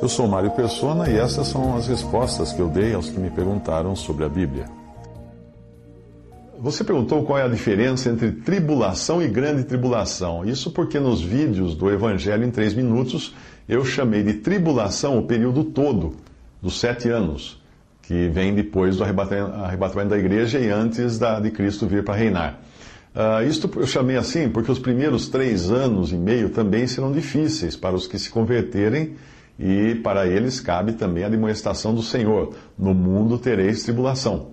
Eu sou Mário Persona e essas são as respostas que eu dei aos que me perguntaram sobre a Bíblia. Você perguntou qual é a diferença entre tribulação e grande tribulação. Isso porque nos vídeos do Evangelho em 3 minutos eu chamei de tribulação o período todo dos sete anos, que vem depois do arrebatamento da igreja e antes da, de Cristo vir para reinar. Uh, isto eu chamei assim porque os primeiros três anos e meio também serão difíceis para os que se converterem e para eles cabe também a demonstração do Senhor. No mundo tereis tribulação.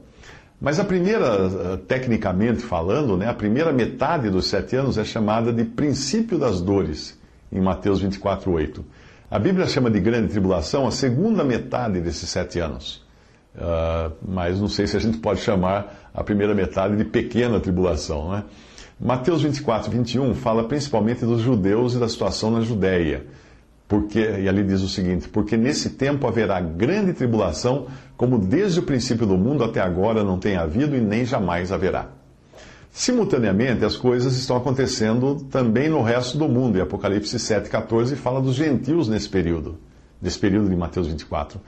Mas a primeira, ah, tecnicamente falando, né, a primeira metade dos sete anos é chamada de princípio das dores, em Mateus 24, 8. A Bíblia chama de grande tribulação a segunda metade desses sete anos. Uh, mas não sei se a gente pode chamar a primeira metade de pequena tribulação. Né? Mateus 24, 21 fala principalmente dos judeus e da situação na Judéia. Porque, e ali diz o seguinte: Porque nesse tempo haverá grande tribulação, como desde o princípio do mundo até agora não tem havido e nem jamais haverá. Simultaneamente, as coisas estão acontecendo também no resto do mundo, e Apocalipse 7,14 fala dos gentios nesse período, nesse período de Mateus 24.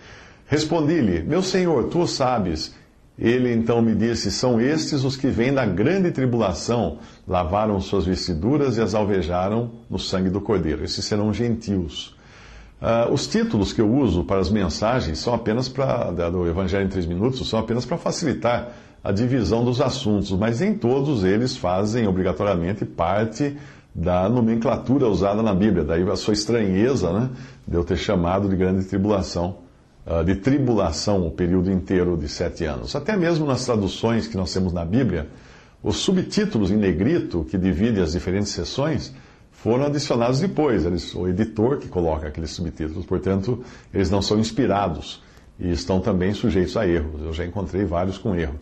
Respondi-lhe, meu senhor, tu o sabes. Ele então me disse: São estes os que vêm da grande tribulação, lavaram suas vestiduras e as alvejaram no sangue do Cordeiro. Esses serão gentios. Uh, os títulos que eu uso para as mensagens são apenas para, do Evangelho em três minutos, são apenas para facilitar a divisão dos assuntos, mas nem todos eles fazem obrigatoriamente parte da nomenclatura usada na Bíblia. Daí a sua estranheza né, de eu ter chamado de grande tribulação, de tribulação o período inteiro de sete anos. Até mesmo nas traduções que nós temos na Bíblia, os subtítulos em negrito, que dividem as diferentes sessões, foram adicionados depois. Eles, o editor que coloca aqueles subtítulos, portanto, eles não são inspirados e estão também sujeitos a erros. Eu já encontrei vários com erro.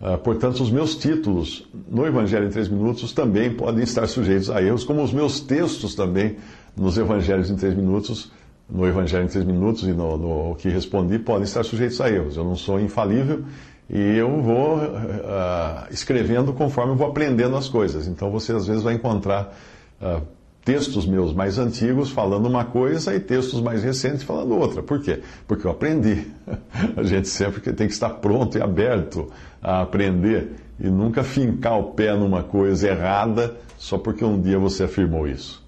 Uh, portanto, os meus títulos no Evangelho em Três Minutos também podem estar sujeitos a erros, como os meus textos também nos Evangelhos em Três Minutos, no Evangelho em Três Minutos e no, no que respondi, podem estar sujeitos a erros. Eu não sou infalível e eu vou uh, escrevendo conforme eu vou aprendendo as coisas. Então, você às vezes vai encontrar uh, textos meus mais antigos falando uma coisa e textos mais recentes falando outra. Por quê? Porque eu aprendi. A gente sempre tem que estar pronto e aberto a aprender e nunca fincar o pé numa coisa errada só porque um dia você afirmou isso.